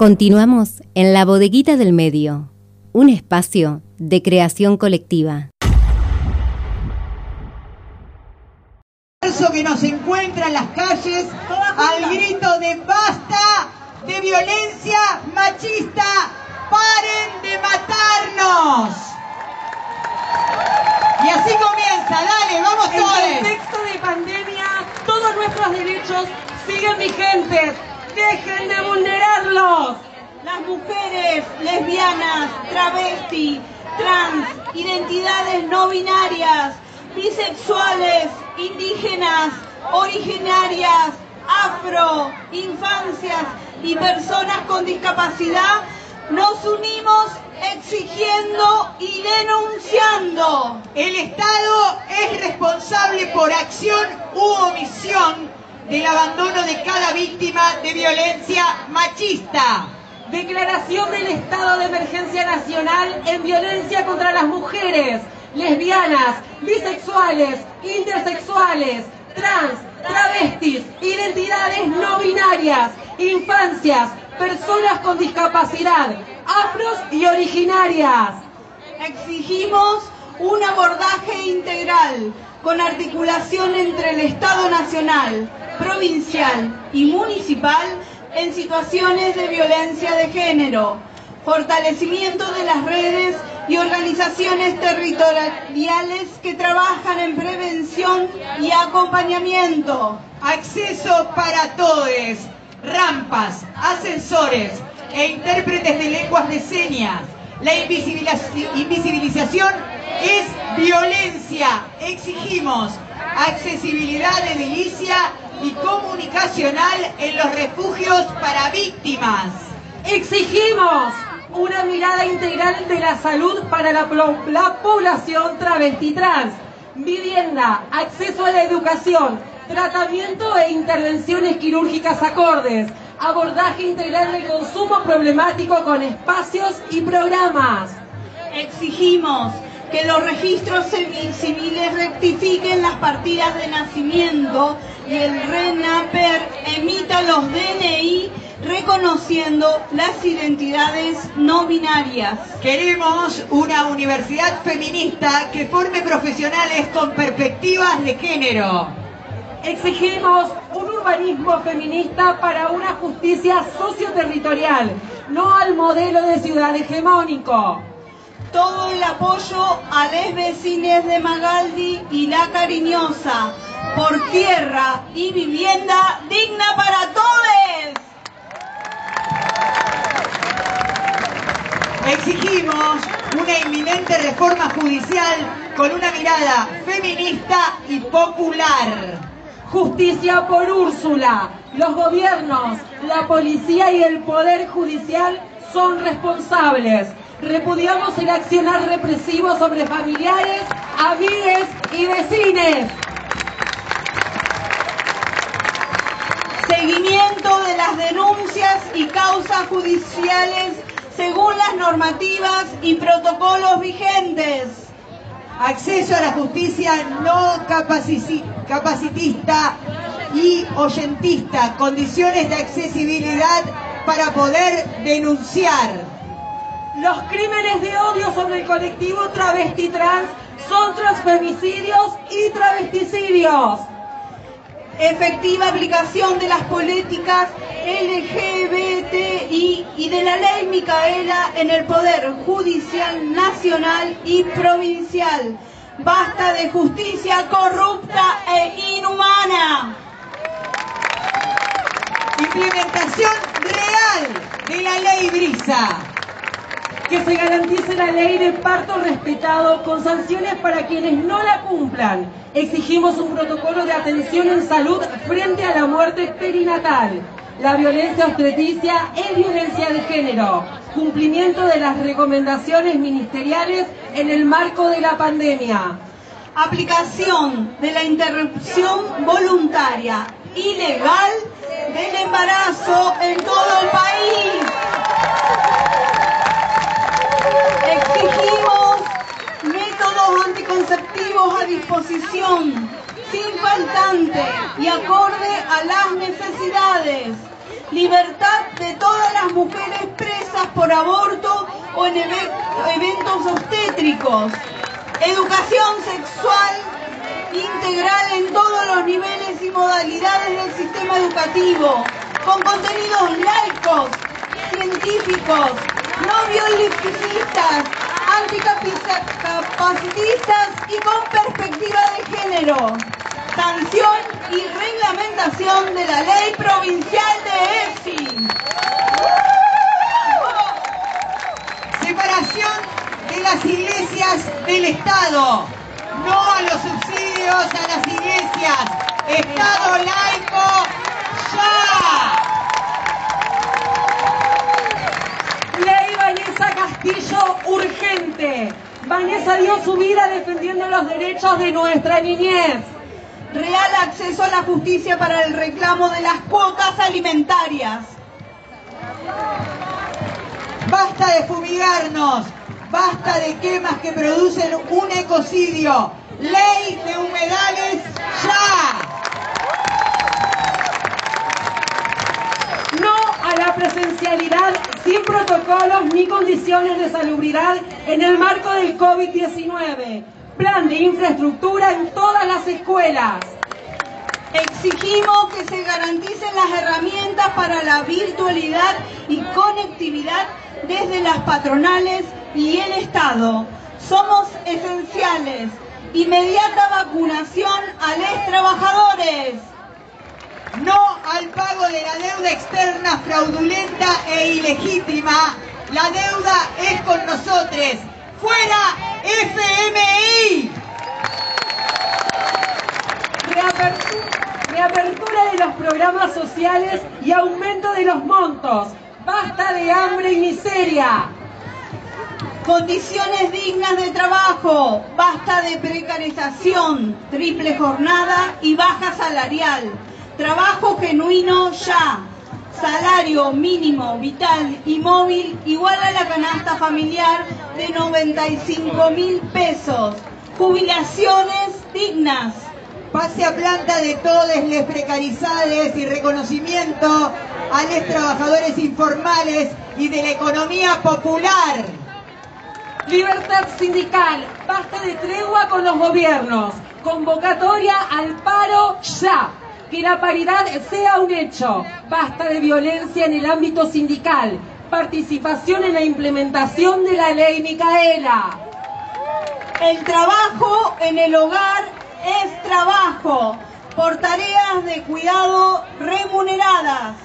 Continuamos en la bodeguita del medio, un espacio de creación colectiva. que nos encuentra en las calles al grito de basta de violencia machista, paren de matarnos. Y así comienza, dale, vamos todos. En contexto de pandemia, todos nuestros derechos siguen vigentes. Dejen de vulnerarlos. Las mujeres, lesbianas, travesti, trans, identidades no binarias, bisexuales, indígenas, originarias, afro, infancias y personas con discapacidad, nos unimos exigiendo y denunciando. El Estado es responsable por acción u omisión del abandono de cada víctima de violencia machista. Declaración del estado de emergencia nacional en violencia contra las mujeres, lesbianas, bisexuales, intersexuales, trans, travestis, identidades no binarias, infancias, personas con discapacidad, afros y originarias. Exigimos un abordaje integral con articulación entre el Estado Nacional, provincial y municipal en situaciones de violencia de género, fortalecimiento de las redes y organizaciones territoriales que trabajan en prevención y acompañamiento. Acceso para todos, rampas, ascensores e intérpretes de lenguas de señas. La invisibilización es violencia. Exigimos accesibilidad edilicia y comunicacional en los refugios para víctimas. Exigimos una mirada integral de la salud para la, población travesti trans, vivienda, acceso a la educación, tratamiento e intervenciones quirúrgicas acordes, abordaje integral del consumo problemático con espacios y programas. Exigimos que los registros civiles rectifiquen las partidas de nacimiento y el RENAPER emita los DNI reconociendo las identidades no binarias. Queremos una universidad feminista que forme profesionales con perspectivas de género. Exigimos un urbanismo feminista para una justicia socioterritorial, no al modelo de ciudad hegemónico. Todo el apoyo a los vecines de Magaldi y La Cariñosa por tierra y vivienda digna para todos. Exigimos una inminente reforma judicial con una mirada feminista y popular. Justicia por Úrsula. Los gobiernos, la policía y el poder judicial son responsables. Repudiamos el accionar represivo sobre familiares, amigues y vecines. Seguimiento de las denuncias y causas judiciales según las normativas y protocolos vigentes. Acceso a la justicia no capacitista y oyentista, condiciones de accesibilidad para poder denunciar. Los crímenes de odio sobre el colectivo travesti trans son transfemicidios y travesticidios efectiva aplicación de las políticas LGBTI y de la ley Micaela en el Poder Judicial Nacional y Provincial. Basta de justicia corrupta e inhumana. Implementación real de la ley Brisa que se garantice la ley de parto respetado con sanciones para quienes no la cumplan. Exigimos un protocolo de atención en salud frente a la muerte perinatal. La violencia obstetricia es violencia de género. Cumplimiento de las recomendaciones ministeriales en el marco de la pandemia. Aplicación de la interrupción voluntaria ilegal del embarazo en todo el país. Exigimos métodos anticonceptivos a disposición, sin faltante y acorde a las necesidades. libertad de todas las mujeres presas por aborto o en eventos obstétricos, educación sexual integral en todos los niveles y modalidades del sistema educativo, con contenidos laicos, científicos, no violentistas, anticapacitistas y con perspectiva de género. Sanción y reglamentación de la ley provincial de EFSI. Separación de las iglesias del Estado. No a los subsidios a las iglesias. Estado laico. Castillo urgente. Vanessa dio su vida defendiendo los derechos de nuestra niñez. Real acceso a la justicia para el reclamo de las cuotas alimentarias. Basta de fumigarnos. Basta de quemas que producen un ecocidio. Ley de humedales ya. No a la presencialidad sin protocolos ni condiciones de salubridad en el marco del COVID-19. Plan de infraestructura en todas las escuelas. Exigimos que se garanticen las herramientas para la virtualidad y conectividad desde las patronales y el Estado. Somos esenciales. Inmediata vacunación a los trabajadores. No al pago de la deuda externa fraudulenta e ilegítima. La deuda es con nosotros. ¡Fuera FMI! Reapertura, de los programas sociales y aumento de los montos. Basta de hambre y miseria. Condiciones dignas de trabajo, basta de precarización, triple jornada y baja salarial. Trabajo genuino ya. Salario mínimo, vital y móvil igual a la canasta familiar de 95 mil pesos. Jubilaciones dignas. Pase a planta de todos les precarizades y reconocimiento a los trabajadores informales y de la economía popular. Libertad sindical, basta de tregua con los gobiernos. Convocatoria al paro ya. Que la paridad sea un hecho. Basta de violencia en el ámbito sindical. Participación en la implementación de la ley Micaela. El trabajo en el hogar es trabajo por tareas de cuidado remuneradas.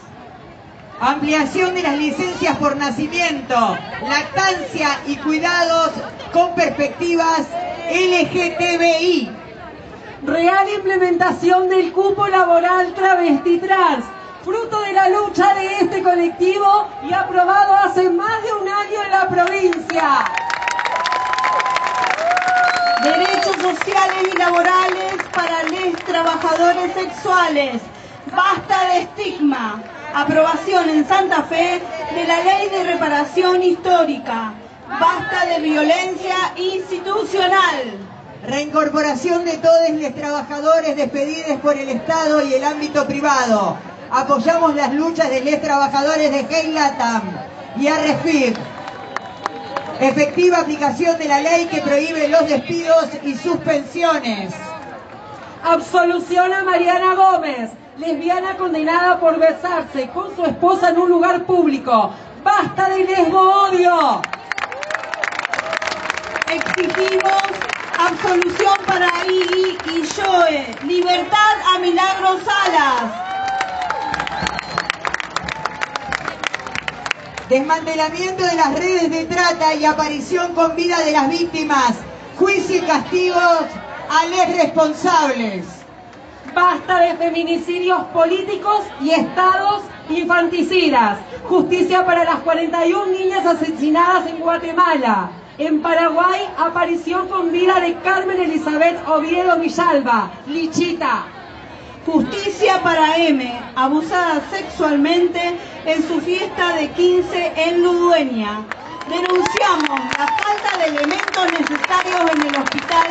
Ampliación de las licencias por nacimiento, lactancia y cuidados con perspectivas LGTBI. Real implementación del cupo laboral travesti trans, fruto de la lucha de este colectivo y aprobado hace más de un año en la provincia. Derechos sociales y laborales para los trabajadores sexuales. Basta de estigma. Aprobación en Santa Fe de la Ley de Reparación Histórica. Basta de violencia institucional. Reincorporación de todos los trabajadores despedidos por el Estado y el ámbito privado. Apoyamos las luchas de los trabajadores de Heilatam y Arrefir. Efectiva aplicación de la ley que prohíbe los despidos y suspensiones. Absolución a Mariana Gómez, lesbiana condenada por besarse con su esposa en un lugar público. ¡Basta de lesbo odio! Exigimos absolución para Iggy y Joe. Libertad a Milagros Salas. Desmantelamiento de las redes de trata y aparición con vida de las víctimas. Juicio y castigos a los responsables. Basta de feminicidios políticos y estados infanticidas. Justicia para las 41 niñas asesinadas en Guatemala. En Paraguay, aparición con vida de Carmen Elizabeth Oviedo Villalba, Lichita. Justicia para M, abusada sexualmente en su fiesta de 15 en Ludueña. Denunciamos la falta de elementos necesarios en el hospital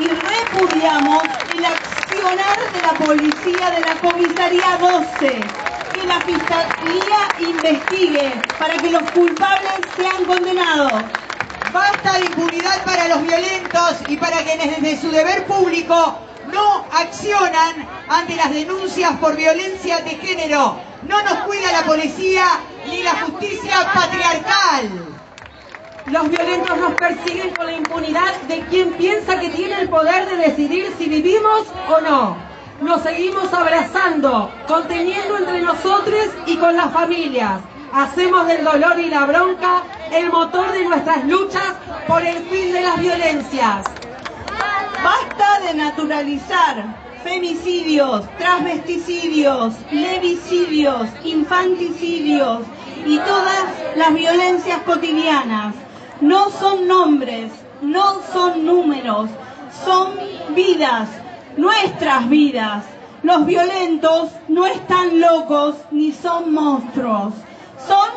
y repudiamos el accionar de la policía de la comisaría 12, que que la Fiscalía investigue para que los culpables sean condenados. Basta de impunidad para los violentos y para quienes desde su deber público no accionan ante las denuncias por violencia de género. No nos cuida la policía ni la justicia patriarcal. Los violentos nos persiguen con la impunidad de quien piensa que tiene el poder de decidir si vivimos o no. Nos seguimos abrazando, conteniendo entre nosotros y con las familias. Hacemos del dolor y la bronca el motor de nuestras luchas por el fin de las violencias. Basta de naturalizar femicidios, transvesticidios, levicidios, infanticidios y todas las violencias cotidianas. No son nombres, no son números, son vidas, nuestras vidas. Los violentos no están locos ni son monstruos, son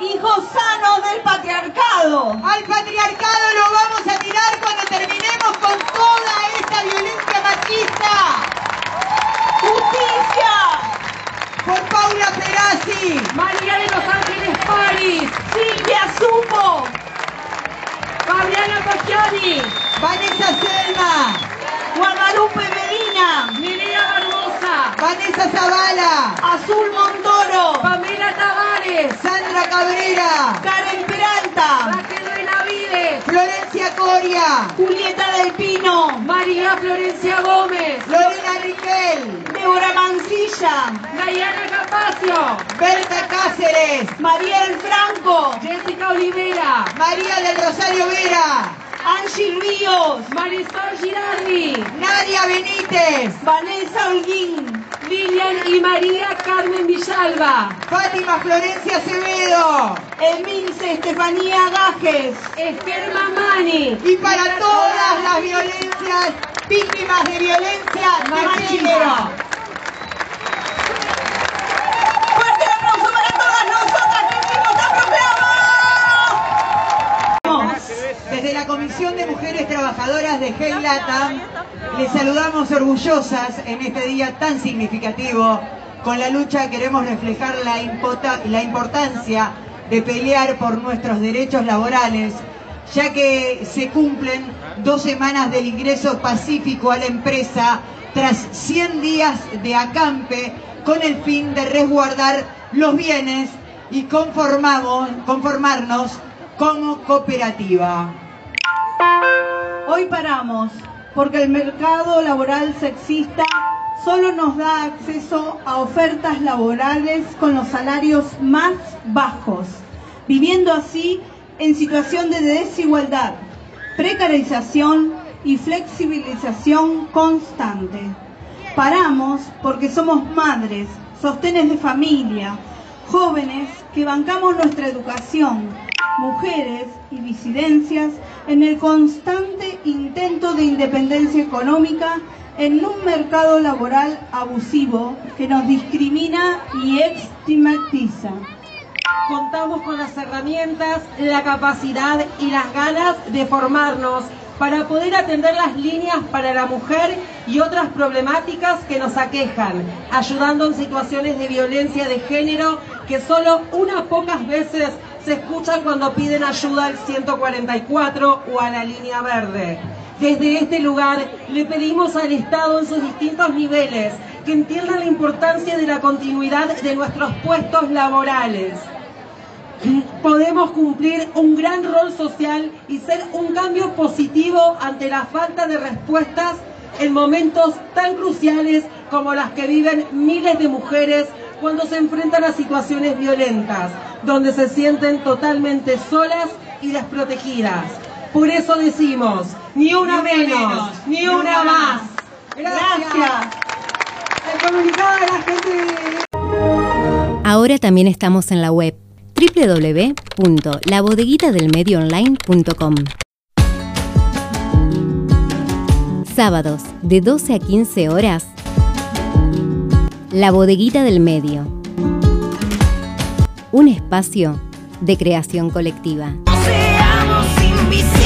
hijos sanos del patriarcado. Al patriarcado lo vamos a tirar cuando terminemos con toda esta violencia machista. ¡Justicia! Por Paula Perazzi, María de los Ángeles París, Silvia Supo, Fabiana Tocchiani, Vanessa Selma, Guadalupe Medina, Nerea Barbosa, Vanessa Zavala, Azul Montoro, Pamela Sandra Cabrera, Karen Peralta, Raquel Benavides, Florencia Coria, Julieta del Pino, María Florencia Gómez, Lorena Riquel, Débora Mancilla, Dayana Capacio, Berta Cáceres, Mariel Franco, Jessica Olivera, María del Rosario Vera, Angie Ríos, Marisol Girardi, Nadia Benítez, Vanessa Holguín, Lilian y María Carmen Villalba, Fátima Florencia Acevedo. Emilce Estefanía Gajes, Esther Mamani y para todas las violencias, víctimas de violencia de género. Fuerte el aplauso para todas nosotras que hicimos. Desde la Comisión de Mujeres Trabajadoras de Latam les saludamos orgullosas en este día tan significativo. Con la lucha queremos reflejar la, importancia de pelear por nuestros derechos laborales, ya que se cumplen dos semanas del ingreso pacífico a la empresa tras 100 días de acampe con el fin de resguardar los bienes y conformarnos como cooperativa. Hoy paramos porque el mercado laboral sexista solo nos da acceso a ofertas laborales con los salarios más bajos, viviendo así en situación de desigualdad, precarización y flexibilización constante. Paramos porque somos madres, sostenes de familia, jóvenes que bancamos nuestra educación, mujeres y disidencias en el constante intento de independencia económica en un mercado laboral abusivo que nos discrimina y estigmatiza. Contamos con las herramientas, la capacidad y las ganas de formarnos para poder atender las líneas para la mujer y otras problemáticas que nos aquejan, ayudando en situaciones de violencia de género que solo unas pocas veces se escuchan cuando piden ayuda al 144 o a la línea verde. Desde este lugar le pedimos al Estado en sus distintos niveles que entiendan la importancia de la continuidad de nuestros puestos laborales podemos cumplir un gran rol social y ser un cambio positivo ante la falta de respuestas en momentos tan cruciales como las que viven miles de mujeres cuando se enfrentan a situaciones violentas, donde se sienten totalmente solas y desprotegidas. Por eso decimos, ni una menos, ni una más. Gracias. El comunicado de la gente. Ahora también estamos en la web www.labodeguitadelmedioonline.com. Sábados de 12 a 15 horas. La Bodeguita del Medio. Un espacio de creación colectiva. Invisibles.